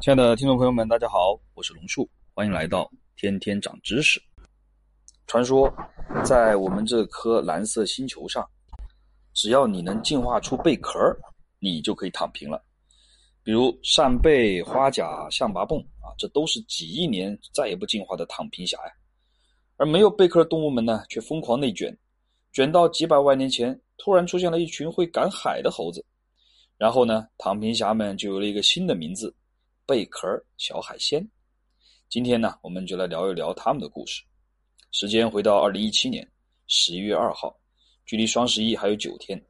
亲爱的听众朋友们，大家好，我是龙树，欢迎来到天天长知识。传说，在我们这颗蓝色星球上，只要你能进化出贝壳，你就可以躺平了。比如扇贝、花甲、象拔蚌啊，这都是几亿年再也不进化的躺平侠呀。而没有贝壳的动物们呢，却疯狂内卷，卷到几百万年前，突然出现了一群会赶海的猴子，然后呢，躺平侠们就有了一个新的名字。贝壳小海鲜，今天呢，我们就来聊一聊他们的故事。时间回到二零一七年十一月二号，距离双十一还有九天。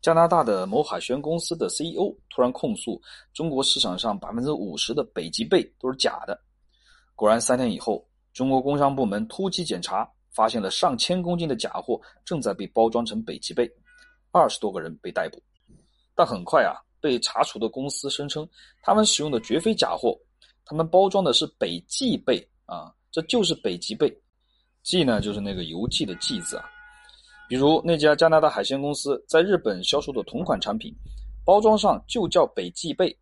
加拿大的某海鲜公司的 CEO 突然控诉中国市场上百分之五十的北极贝都是假的。果然，三天以后，中国工商部门突击检查，发现了上千公斤的假货正在被包装成北极贝，二十多个人被逮捕。但很快啊。被查处的公司声称，他们使用的绝非假货，他们包装的是北极贝啊，这就是北极贝。蓟呢，就是那个邮寄的寄字啊。比如那家加拿大海鲜公司在日本销售的同款产品，包装上就叫北极贝，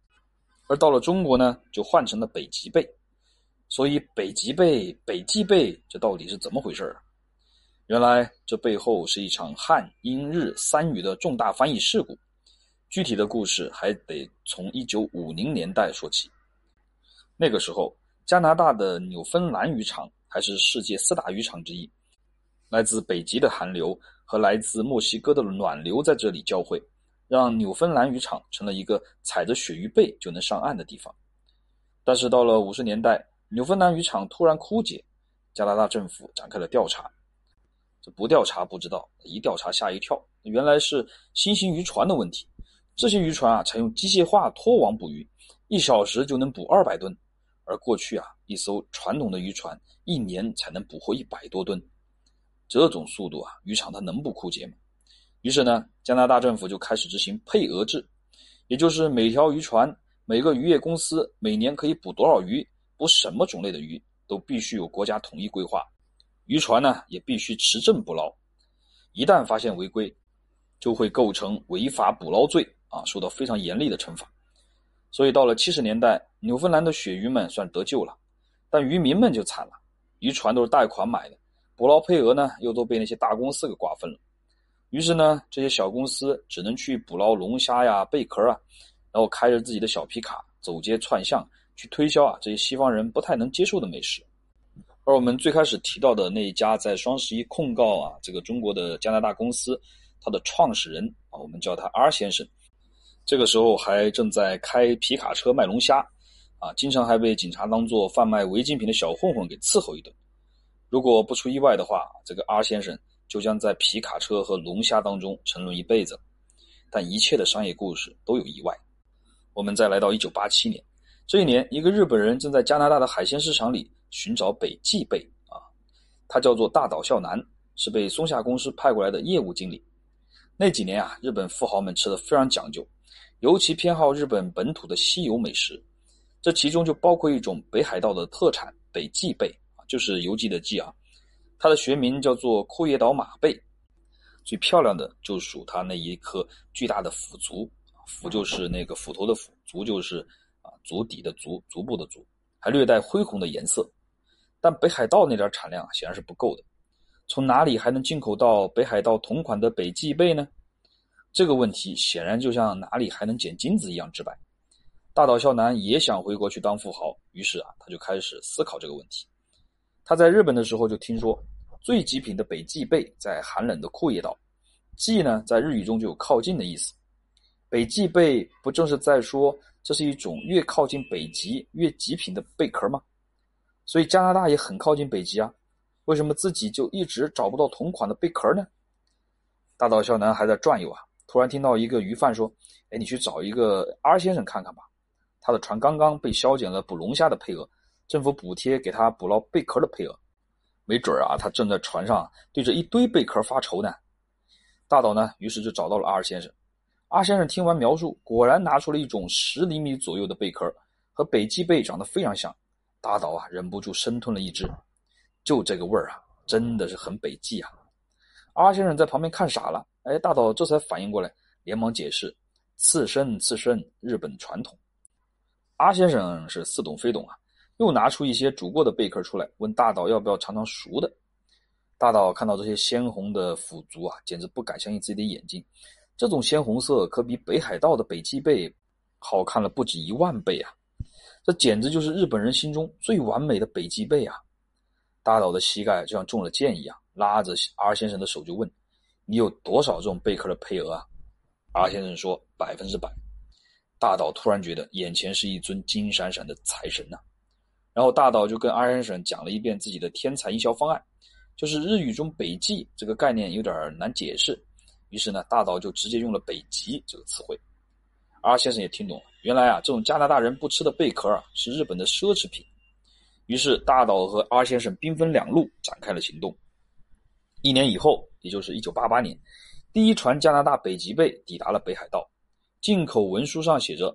而到了中国呢，就换成了北极贝。所以北极贝、北极贝，这到底是怎么回事啊？原来这背后是一场汉、英、日三语的重大翻译事故。具体的故事还得从一九五零年代说起。那个时候，加拿大的纽芬兰渔场还是世界四大渔场之一。来自北极的寒流和来自墨西哥的暖流在这里交汇，让纽芬兰渔场成了一个踩着鳕鱼背就能上岸的地方。但是到了五十年代，纽芬兰渔场突然枯竭，加拿大政府展开了调查。这不调查不知道，一调查吓一跳，原来是新型渔船的问题。这些渔船啊，采用机械化拖网捕鱼，一小时就能捕二百吨，而过去啊，一艘传统的渔船一年才能捕获一百多吨。这种速度啊，渔场它能不枯竭吗？于是呢，加拿大政府就开始执行配额制，也就是每条渔船、每个渔业公司每年可以捕多少鱼、捕什么种类的鱼，都必须有国家统一规划。渔船呢，也必须持证捕捞，一旦发现违规，就会构成违法捕捞罪。啊，受到非常严厉的惩罚，所以到了七十年代，纽芬兰的鳕鱼们算得救了，但渔民们就惨了，渔船都是贷款买的，捕捞配额呢又都被那些大公司给瓜分了，于是呢，这些小公司只能去捕捞龙虾呀、贝壳啊，然后开着自己的小皮卡走街串巷去推销啊这些西方人不太能接受的美食，而我们最开始提到的那一家在双十一控告啊这个中国的加拿大公司，它的创始人啊，我们叫他 R 先生。这个时候还正在开皮卡车卖龙虾，啊，经常还被警察当做贩卖违禁品的小混混给伺候一顿。如果不出意外的话，这个 R 先生就将在皮卡车和龙虾当中沉沦一辈子。但一切的商业故事都有意外。我们再来到1987年，这一年，一个日本人正在加拿大的海鲜市场里寻找北极贝，啊，他叫做大岛孝男，是被松下公司派过来的业务经理。那几年啊，日本富豪们吃的非常讲究。尤其偏好日本本土的稀有美食，这其中就包括一种北海道的特产北极贝啊，就是游记的记啊，它的学名叫做库页岛马贝，最漂亮的就属它那一颗巨大的腐足，腐就是那个斧头的斧，足就是啊足底的足，足部的足，还略带灰红的颜色。但北海道那点产量显然是不够的，从哪里还能进口到北海道同款的北极贝呢？这个问题显然就像哪里还能捡金子一样直白。大岛孝男也想回国去当富豪，于是啊，他就开始思考这个问题。他在日本的时候就听说，最极品的北极贝在寒冷的库页岛。极呢，在日语中就有靠近的意思。北极贝不正是在说这是一种越靠近北极越极品的贝壳吗？所以加拿大也很靠近北极啊，为什么自己就一直找不到同款的贝壳呢？大岛孝男还在转悠啊。突然听到一个鱼贩说：“哎，你去找一个 R 先生看看吧，他的船刚刚被削减了捕龙虾的配额，政府补贴给他捕捞贝壳的配额，没准啊，他正在船上对着一堆贝壳发愁呢。”大岛呢，于是就找到了 R 先生。R 先生听完描述，果然拿出了一种十厘米左右的贝壳，和北极贝长得非常像。大岛啊，忍不住生吞了一只，就这个味儿啊，真的是很北极啊。R 先生在旁边看傻了。哎，大岛这才反应过来，连忙解释：“刺身，刺身，日本传统。”阿先生是似懂非懂啊，又拿出一些煮过的贝壳出来，问大岛要不要尝尝熟的。大岛看到这些鲜红的腐竹啊，简直不敢相信自己的眼睛。这种鲜红色可比北海道的北极贝好看了不止一万倍啊！这简直就是日本人心中最完美的北极贝啊！大岛的膝盖就像中了箭一样，拉着 R 先生的手就问：“你有多少这种贝壳的配额啊？”R 先生说：“百分之百。”大岛突然觉得眼前是一尊金闪闪的财神呐，然后大岛就跟阿先生讲了一遍自己的天才营销方案，就是日语中“北极”这个概念有点难解释，于是呢，大岛就直接用了“北极”这个词汇。阿先生也听懂了，原来啊，这种加拿大人不吃的贝壳啊，是日本的奢侈品。于是大岛和阿先生兵分两路展开了行动。一年以后，也就是一九八八年，第一船加拿大北极贝抵达了北海道。进口文书上写着，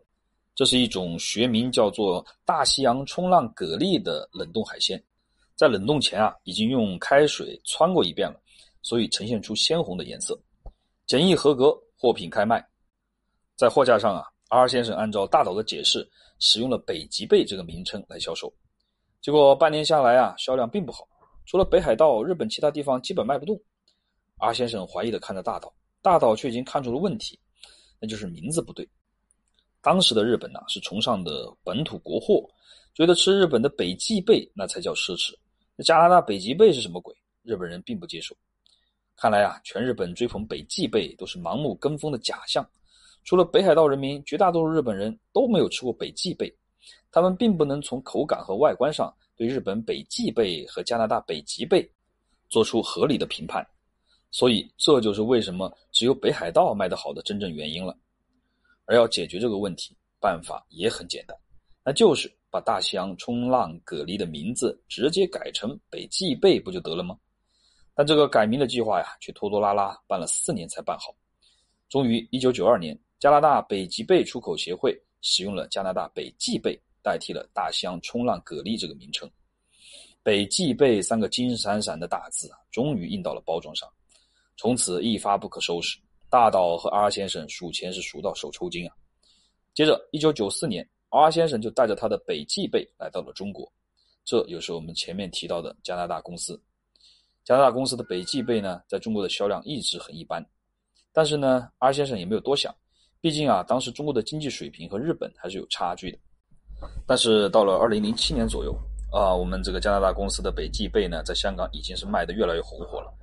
这是一种学名叫做大西洋冲浪蛤蜊的冷冻海鲜，在冷冻前啊已经用开水汆过一遍了，所以呈现出鲜红的颜色。检疫合格，货品开卖。在货架上啊，阿先生按照大岛的解释，使用了北极贝这个名称来销售。结果半年下来啊，销量并不好，除了北海道，日本其他地方基本卖不动。阿先生怀疑的看着大岛，大岛却已经看出了问题。那就是名字不对。当时的日本呢，是崇尚的本土国货，觉得吃日本的北极贝那才叫奢侈。那加拿大北极贝是什么鬼？日本人并不接受。看来啊，全日本追捧北极贝都是盲目跟风的假象。除了北海道人民，绝大多数日本人都没有吃过北极贝，他们并不能从口感和外观上对日本北极贝和加拿大北极贝做出合理的评判。所以，这就是为什么只有北海道卖得好的真正原因了。而要解决这个问题，办法也很简单，那就是把大西洋冲浪蛤蜊的名字直接改成北极贝，不就得了吗？但这个改名的计划呀，却拖拖拉拉办了四年才办好。终于，一九九二年，加拿大北极贝出口协会使用了加拿大北极贝代替了大西洋冲浪蛤蜊这个名称。北极贝三个金闪闪的大字啊，终于印到了包装上。从此一发不可收拾，大岛和阿先生数钱是数到手抽筋啊。接着，一九九四年，阿先生就带着他的北极贝来到了中国，这又是我们前面提到的加拿大公司。加拿大公司的北极贝呢，在中国的销量一直很一般，但是呢，阿先生也没有多想，毕竟啊，当时中国的经济水平和日本还是有差距的。但是到了二零零七年左右啊，我们这个加拿大公司的北极贝呢，在香港已经是卖的越来越红火了。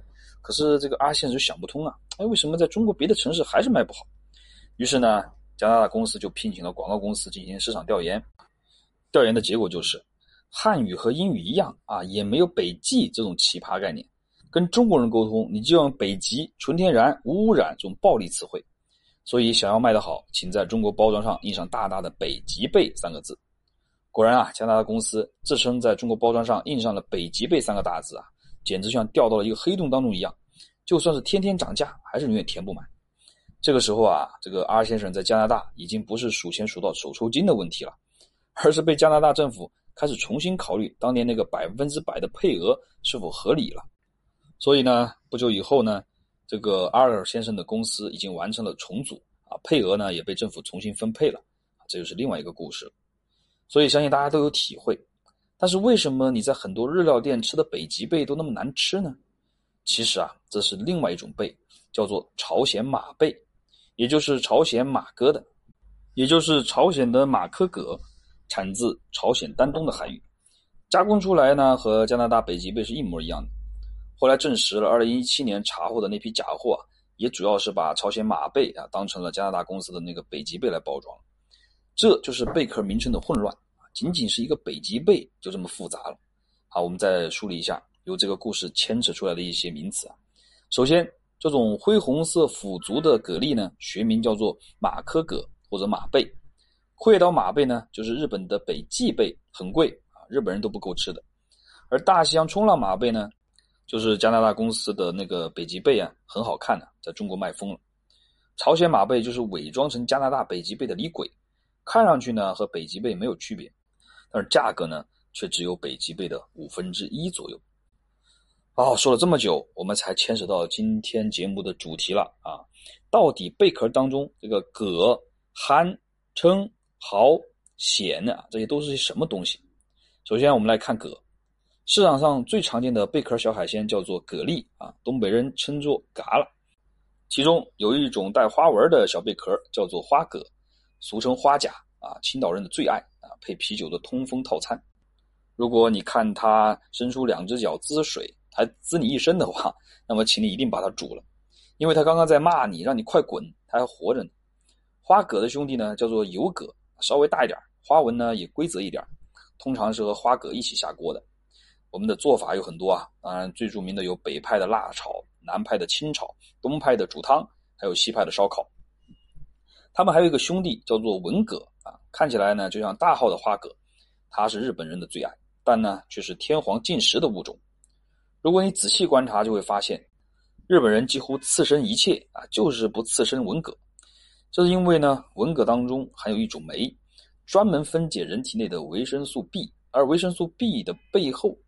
可是这个阿先生就想不通啊，哎，为什么在中国别的城市还是卖不好？于是呢，加拿大公司就聘请了广告公司进行市场调研。调研的结果就是，汉语和英语一样啊，也没有“北极”这种奇葩概念。跟中国人沟通，你就用“北极”、“纯天然”、“无污染”这种暴力词汇。所以，想要卖得好，请在中国包装上印上大大的“北极贝”三个字。果然啊，加拿大公司自称在中国包装上印上了“北极贝”三个大字啊。简直像掉到了一个黑洞当中一样，就算是天天涨价，还是永远填不满。这个时候啊，这个 R 先生在加拿大已经不是数钱数到手抽筋的问题了，而是被加拿大政府开始重新考虑当年那个百分之百的配额是否合理了。所以呢，不久以后呢，这个 R 先生的公司已经完成了重组啊，配额呢也被政府重新分配了，这就是另外一个故事。所以相信大家都有体会。但是为什么你在很多日料店吃的北极贝都那么难吃呢？其实啊，这是另外一种贝，叫做朝鲜马贝，也就是朝鲜马哥的，也就是朝鲜的马科蛤，产自朝鲜丹东的海域，加工出来呢和加拿大北极贝是一模一样的。后来证实了，二零一七年查获的那批假货啊，也主要是把朝鲜马贝啊当成了加拿大公司的那个北极贝来包装，这就是贝壳名称的混乱。仅仅是一个北极贝就这么复杂了。好，我们再梳理一下由这个故事牵扯出来的一些名词啊。首先，这种灰红色腐竹的蛤蜊呢，学名叫做马科蛤或者马贝。会岛马贝呢，就是日本的北极贝，很贵啊，日本人都不够吃的。而大西洋冲浪马贝呢，就是加拿大公司的那个北极贝啊，很好看的，在中国卖疯了。朝鲜马贝就是伪装成加拿大北极贝的李鬼，看上去呢和北极贝没有区别。但是价格呢，却只有北极贝的五分之一左右。哦，说了这么久，我们才牵扯到今天节目的主题了啊！到底贝壳当中这个蛤、蚶、蛏、蚝蚬啊，这些都是些什么东西？首先，我们来看蛤。市场上最常见的贝壳小海鲜叫做蛤蜊啊，东北人称作蛤蜊。其中有一种带花纹的小贝壳叫做花蛤，俗称花甲啊，青岛人的最爱，配啤酒的通风套餐。如果你看它伸出两只脚滋水，还滋你一身的话，那么请你一定把它煮了，因为它刚刚在骂你，让你快滚，它还活着呢。花蛤的兄弟呢叫做油蛤，稍微大一点，花纹呢也规则一点，通常是和花蛤一起下锅的。我们的做法有很多啊，当然最著名的有北派的辣炒、南派的清炒、东派的煮汤，还有西派的烧烤。他们还有一个兄弟叫做文蛤，看起来呢就像大号的花蛤，它是日本人的最爱，但呢却是天皇进食的物种。如果你仔细观察，就会发现，日本人几乎刺身一切啊，就是不刺身文蛤。这是因为呢，文蛤当中含有一种酶，专门分解人体内的维生素 B，而维生素 B 的背后。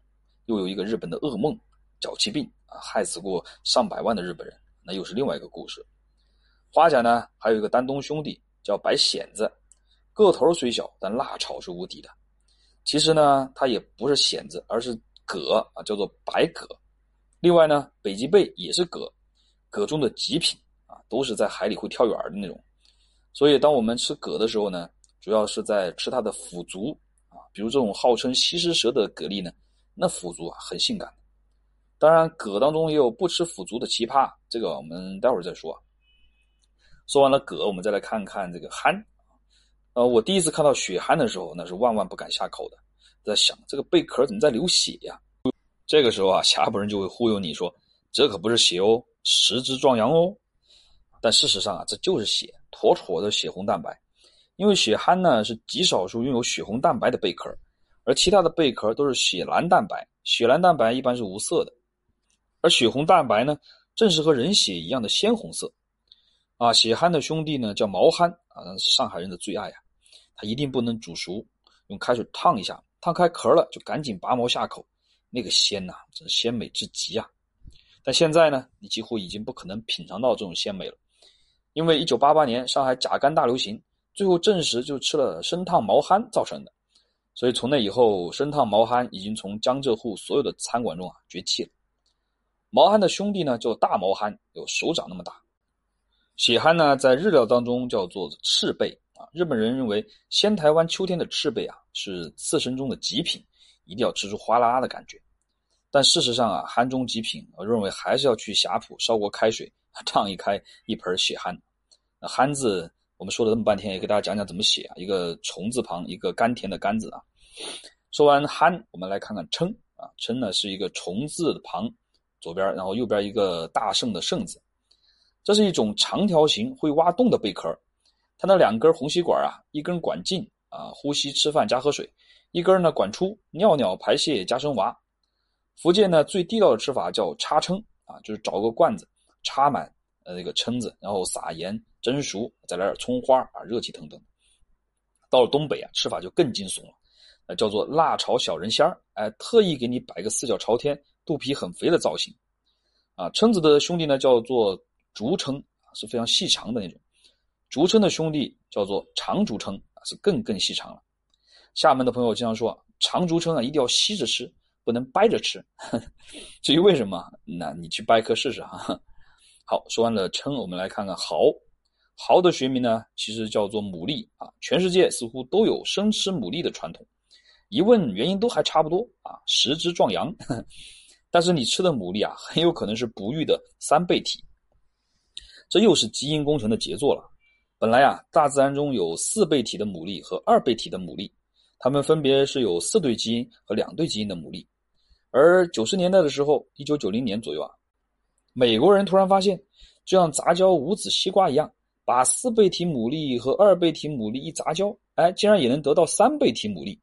又有一个日本的噩梦——脚气病啊，害死过上百万的日本人，那又是另外一个故事。花甲呢，还有一个丹东兄弟叫白蚬子，个头虽小，但辣炒是无敌的。其实呢，它也不是蚬子，而是蛤啊，叫做白蛤。另外呢，北极贝也是蛤，蛤中的极品啊，都是在海里会跳远的那种。所以，当我们吃蛤的时候呢，主要是在吃它的腐足啊，比如这种号称西施蛇的蛤蜊呢。那腐竹啊，很性感。当然，蛤当中也有不吃腐竹的奇葩，这个我们待会儿再说。说完了蛤，我们再来看看这个憨。呃，我第一次看到血憨的时候，那是万万不敢下口的，在想这个贝壳怎么在流血呀？这个时候啊，下部人就会忽悠你说，这可不是血哦，十只壮阳哦。但事实上啊，这就是血，妥妥的血红蛋白。因为血憨呢，是极少数拥有血红蛋白的贝壳。而其他的贝壳都是血蓝蛋白，血蓝蛋白一般是无色的，而血红蛋白呢，正是和人血一样的鲜红色。啊，血憨的兄弟呢叫毛憨啊，那是上海人的最爱啊，它一定不能煮熟，用开水烫一下，烫开壳了就赶紧拔毛下口，那个鲜呐，真是鲜美之极啊！但现在呢，你几乎已经不可能品尝到这种鲜美了，因为一九八八年上海甲肝大流行，最后证实就吃了生烫毛蚶造成的。所以从那以后，生烫毛蚶已经从江浙沪所有的餐馆中啊绝迹了。毛蚶的兄弟呢叫大毛蚶，有手掌那么大。血憨呢在日料当中叫做赤贝啊，日本人认为仙台湾秋天的赤贝啊是刺身中的极品，一定要吃出哗啦啦的感觉。但事实上啊，憨中极品，我认为还是要去霞浦烧锅开水 烫一开一盆血憨。那憨字。我们说了这么半天，也给大家讲讲怎么写啊？一个虫字旁，一个甘甜的甘字啊。说完憨，我们来看看称啊。称呢是一个虫字旁，左边，然后右边一个大圣的圣字。这是一种长条形会挖洞的贝壳，它那两根红吸管啊，一根管进啊，呼吸吃饭加喝水；一根呢管出尿尿排泄加生娃。福建呢最地道的吃法叫插蛏啊，就是找个罐子插满呃那个蛏子，然后撒盐。蒸熟，再来点葱花啊，热气腾腾。到了东北啊，吃法就更惊悚了，呃，叫做辣炒小人仙儿，哎，特意给你摆个四脚朝天、肚皮很肥的造型。啊，蛏子的兄弟呢叫做竹蛏，是非常细长的那种。竹蛏的兄弟叫做长竹蛏，啊，是更更细长了。厦门的朋友经常说，长竹蛏啊一定要吸着吃，不能掰着吃。至于为什么，那你去掰颗试试哈。好，说完了蛏，我们来看看蚝。蚝的学名呢，其实叫做牡蛎啊。全世界似乎都有生吃牡蛎的传统，一问原因都还差不多啊，食之壮阳。但是你吃的牡蛎啊，很有可能是不育的三倍体，这又是基因工程的杰作了。本来啊，大自然中有四倍体的牡蛎和二倍体的牡蛎，它们分别是有四对基因和两对基因的牡蛎。而九十年代的时候，一九九零年左右啊，美国人突然发现，就像杂交无籽西瓜一样。把四倍体牡蛎和二倍体牡蛎一杂交，哎，竟然也能得到三倍体牡蛎。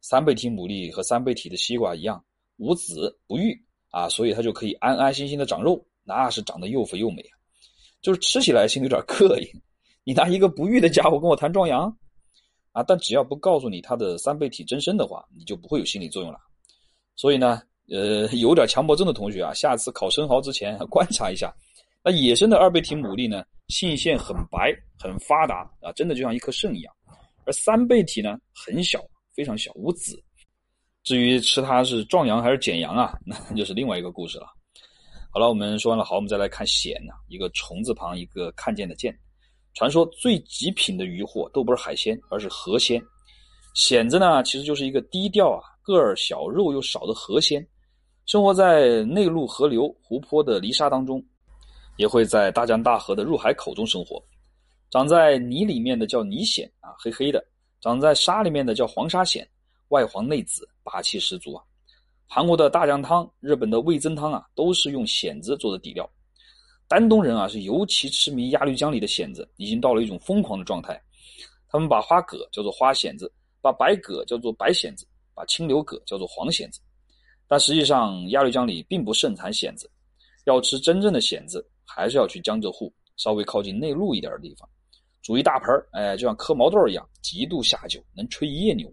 三倍体牡蛎和三倍体的西瓜一样，无籽不育啊，所以它就可以安安心心的长肉，那是长得又肥又美啊。就是吃起来心里有点膈应。你拿一个不育的家伙跟我谈壮阳啊？但只要不告诉你它的三倍体真身的话，你就不会有心理作用了。所以呢，呃，有点强迫症的同学啊，下次烤生蚝之前观察一下。那野生的二倍体牡蛎呢？性腺很白，很发达啊，真的就像一颗肾一样。而三倍体呢很小，非常小，无籽。至于吃它是壮阳还是减阳啊，那就是另外一个故事了。好了，我们说完了，好，我们再来看蚬呐，一个虫字旁一个看见的见。传说最极品的渔货都不是海鲜，而是河鲜。蚬子呢，其实就是一个低调啊、个儿小、肉又少的河鲜，生活在内陆河流、湖泊的泥沙当中，也会在大江大河的入海口中生活。长在泥里面的叫泥藓啊，黑黑的；长在沙里面的叫黄沙藓，外黄内紫，霸气十足啊。韩国的大酱汤、日本的味增汤啊，都是用蚬子做的底料。丹东人啊，是尤其痴迷鸭绿江里的蚬子，已经到了一种疯狂的状态。他们把花蛤叫做花蚬子，把白蛤叫做白蚬子，把青柳蛤叫做黄蚬子。但实际上，鸭绿江里并不盛产蚬子。要吃真正的蚬子，还是要去江浙沪，稍微靠近内陆一点的地方，煮一大盆哎，就像磕毛豆一样，极度下酒，能吹一夜牛。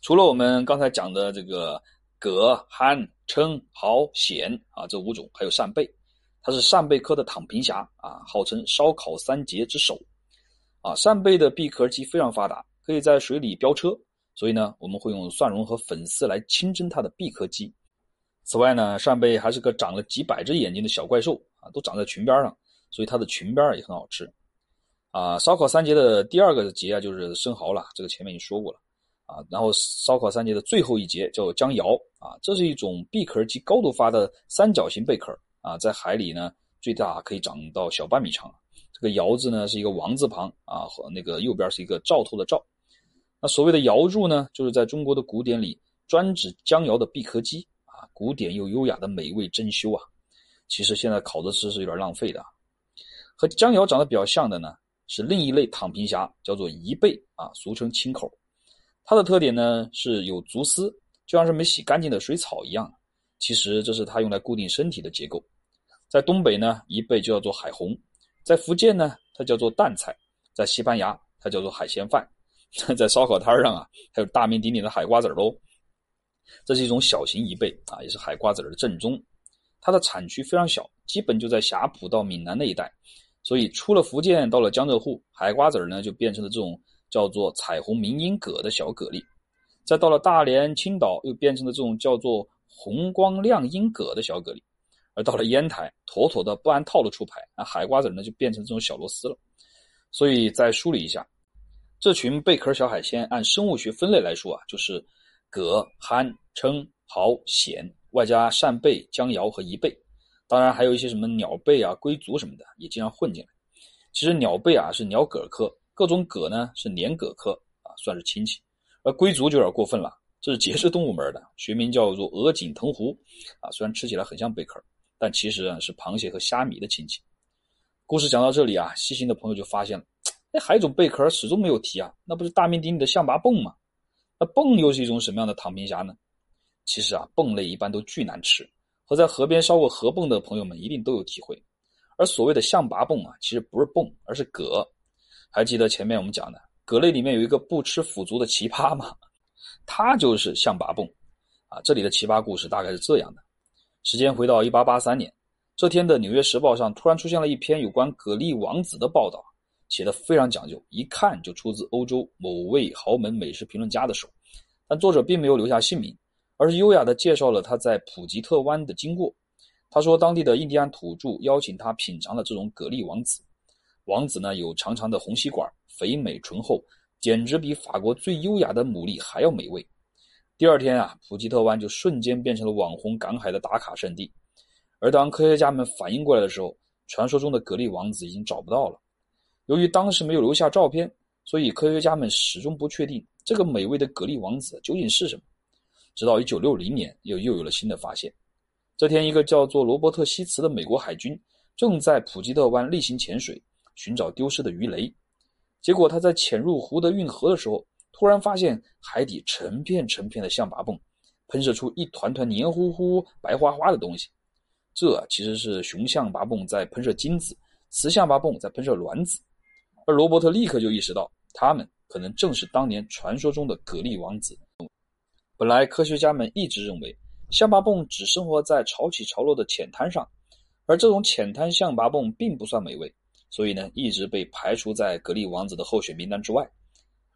除了我们刚才讲的这个。蛤、蚶、鲳、蚝、蚬啊，这五种还有扇贝，它是扇贝科的躺平虾啊，号称烧烤三杰之首啊。扇贝的闭壳肌非常发达，可以在水里飙车，所以呢，我们会用蒜蓉和粉丝来清蒸它的闭壳肌。此外呢，扇贝还是个长了几百只眼睛的小怪兽啊，都长在裙边上，所以它的裙边也很好吃啊。烧烤三杰的第二个杰啊，就是生蚝了，这个前面已经说过了。啊，然后烧烤三节的最后一节叫江瑶啊，这是一种闭壳及高度发的三角形贝壳啊，在海里呢最大可以长到小半米长。这个瑶字呢是一个王字旁啊，和那个右边是一个兆头的兆。那所谓的瑶柱呢，就是在中国的古典里专指江瑶的闭壳肌啊，古典又优雅的美味珍馐啊。其实现在烤着吃是有点浪费的。和江瑶长得比较像的呢，是另一类躺平虾，叫做贻贝啊，俗称青口。它的特点呢是有足丝，就像是没洗干净的水草一样。其实这是它用来固定身体的结构。在东北呢，贻贝就叫做海虹；在福建呢，它叫做蛋菜；在西班牙，它叫做海鲜饭；在烧烤摊上啊，还有大名鼎鼎的海瓜子喽。这是一种小型贻贝啊，也是海瓜子的正宗。它的产区非常小，基本就在霞浦到闽南那一带，所以出了福建到了江浙沪，海瓜子呢就变成了这种。叫做彩虹明音蛤的小蛤蜊，再到了大连、青岛，又变成了这种叫做红光亮音蛤的小蛤蜊，而到了烟台，妥妥的不按套路出牌，那海瓜子呢就变成这种小螺丝了。所以再梳理一下，这群贝壳小海鲜按生物学分类来说啊，就是蛤、蚶、蛏、蚝、蚬，外加扇贝、江瑶和贻贝，当然还有一些什么鸟贝啊、龟足什么的也经常混进来。其实鸟贝啊是鸟蛤科。各种蛤呢是鲶蛤科啊，算是亲戚，而龟足就有点过分了，这是节肢动物门的，学名叫做鹅颈藤壶啊，虽然吃起来很像贝壳，但其实啊是螃蟹和虾米的亲戚。故事讲到这里啊，细心的朋友就发现了，哎，还有一种贝壳始终没有提啊，那不是大名鼎鼎的象拔蚌吗？那蚌又是一种什么样的躺平虾呢？其实啊，蚌类一般都巨难吃，和在河边烧过河蚌的朋友们一定都有体会。而所谓的象拔蚌啊，其实不是蚌，而是蛤。还记得前面我们讲的蛤类里面有一个不吃腐竹的奇葩吗？它就是象拔蚌啊！这里的奇葩故事大概是这样的：时间回到一八八三年，这天的《纽约时报》上突然出现了一篇有关蛤蜊王子的报道，写的非常讲究，一看就出自欧洲某位豪门美食评论家的手。但作者并没有留下姓名，而是优雅地介绍了他在普吉特湾的经过。他说，当地的印第安土著邀请他品尝了这种蛤蜊王子。王子呢有长长的红吸管，肥美醇厚，简直比法国最优雅的牡蛎还要美味。第二天啊，普吉特湾就瞬间变成了网红赶海的打卡圣地。而当科学家们反应过来的时候，传说中的蛤蜊王子已经找不到了。由于当时没有留下照片，所以科学家们始终不确定这个美味的蛤蜊王子究竟是什么。直到1960年，又又有了新的发现。这天，一个叫做罗伯特·希茨的美国海军正在普吉特湾例行潜水。寻找丢失的鱼雷，结果他在潜入湖的运河的时候，突然发现海底成片成片的象拔蚌，喷射出一团团黏糊糊、白花花的东西。这其实是雄象拔蚌在喷射精子，雌象拔蚌在喷射卵子。而罗伯特立刻就意识到，他们可能正是当年传说中的蛤蜊王子。本来科学家们一直认为，象拔蚌只生活在潮起潮落的浅滩上，而这种浅滩象拔蚌并不算美味。所以呢，一直被排除在蛤蜊王子的候选名单之外。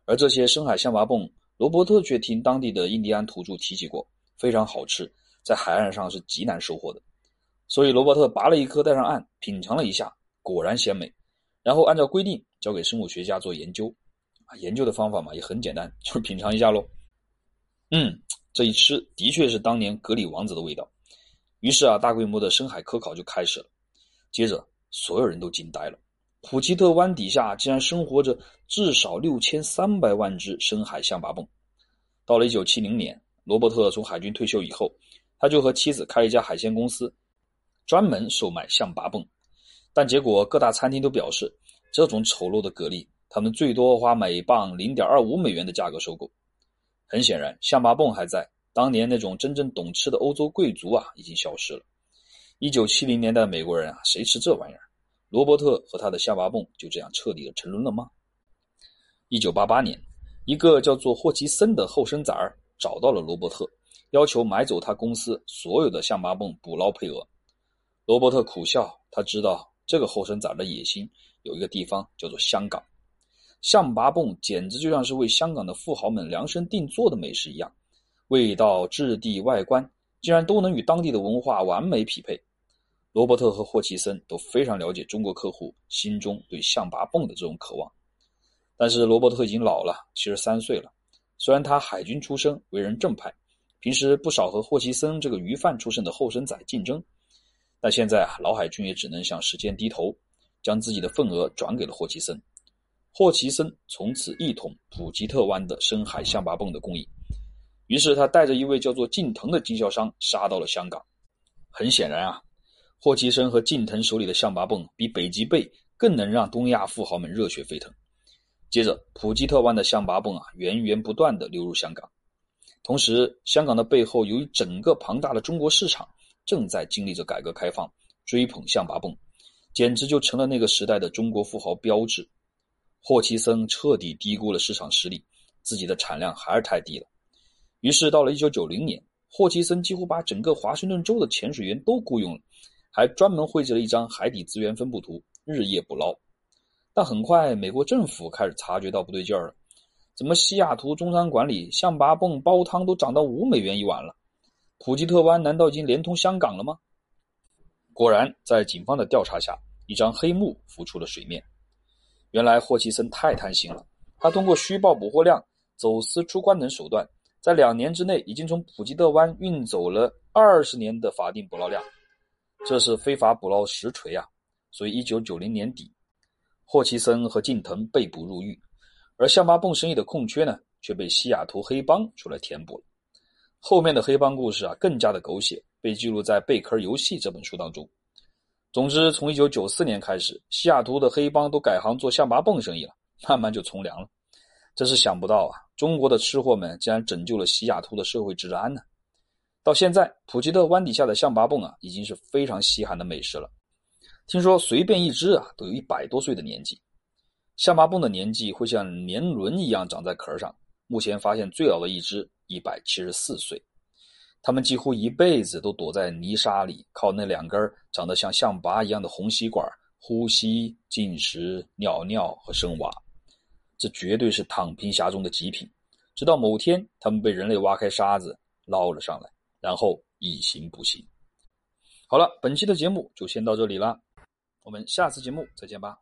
而这些深海象拔蚌，罗伯特却听当地的印第安土著提起过，非常好吃，在海岸上是极难收获的。所以罗伯特拔了一颗带上岸，品尝了一下，果然鲜美。然后按照规定交给生物学家做研究。啊，研究的方法嘛也很简单，就是品尝一下喽。嗯，这一吃的确是当年格里王子的味道。于是啊，大规模的深海科考就开始了。接着，所有人都惊呆了。普吉特湾底下竟然生活着至少六千三百万只深海象拔蚌。到了一九七零年，罗伯特从海军退休以后，他就和妻子开了一家海鲜公司，专门售卖象拔蚌。但结果各大餐厅都表示，这种丑陋的蛤蜊，他们最多花每磅零点二五美元的价格收购。很显然，象拔蚌还在，当年那种真正懂吃的欧洲贵族啊，已经消失了。一九七零年代，美国人啊，谁吃这玩意儿？罗伯特和他的象拔蚌就这样彻底的沉沦了吗？一九八八年，一个叫做霍奇森的后生仔儿找到了罗伯特，要求买走他公司所有的象拔蚌捕捞配额。罗伯特苦笑，他知道这个后生仔的野心有一个地方叫做香港，象拔蚌简直就像是为香港的富豪们量身定做的美食一样，味道、质地、外观竟然都能与当地的文化完美匹配。罗伯特和霍奇森都非常了解中国客户心中对象拔蚌的这种渴望，但是罗伯特已经老了，七十三岁了。虽然他海军出身，为人正派，平时不少和霍奇森这个鱼贩出身的后生仔竞争，但现在啊，老海军也只能向时间低头，将自己的份额转给了霍奇森。霍奇森从此一统普吉特湾的深海象拔蚌的供应。于是他带着一位叫做近藤的经销商杀到了香港。很显然啊。霍奇森和近藤手里的象拔蚌比北极贝更能让东亚富豪们热血沸腾。接着，普吉特湾的象拔蚌啊源源不断地流入香港，同时，香港的背后由于整个庞大的中国市场正在经历着改革开放，追捧象拔蚌，简直就成了那个时代的中国富豪标志。霍奇森彻底低估了市场实力，自己的产量还是太低了。于是，到了1990年，霍奇森几乎把整个华盛顿州的潜水员都雇佣了。还专门绘制了一张海底资源分布图，日夜捕捞。但很快，美国政府开始察觉到不对劲儿了：怎么西雅图中餐馆里象拔蚌煲汤都涨到五美元一碗了？普吉特湾难道已经连通香港了吗？果然，在警方的调查下，一张黑幕浮出了水面。原来霍奇森太贪心了，他通过虚报捕获量、走私出关等手段，在两年之内已经从普吉特湾运走了二十年的法定捕捞量。这是非法捕捞实锤啊！所以，一九九零年底，霍奇森和近藤被捕入狱，而象拔蚌生意的空缺呢，却被西雅图黑帮出来填补了。后面的黑帮故事啊，更加的狗血，被记录在《贝壳游戏》这本书当中。总之，从一九九四年开始，西雅图的黑帮都改行做象拔蚌生意了，慢慢就从良了。真是想不到啊，中国的吃货们竟然拯救了西雅图的社会治安呢！到现在，普吉特湾底下的象拔蚌啊，已经是非常稀罕的美食了。听说随便一只啊，都有一百多岁的年纪。象拔蚌的年纪会像年轮一样长在壳上。目前发现最老的一只一百七十四岁。它们几乎一辈子都躲在泥沙里，靠那两根长得像象拔一样的红吸管呼吸、进食、尿尿和生娃。这绝对是躺平侠中的极品。直到某天，它们被人类挖开沙子捞了上来。然后以形补形。好了，本期的节目就先到这里了，我们下次节目再见吧。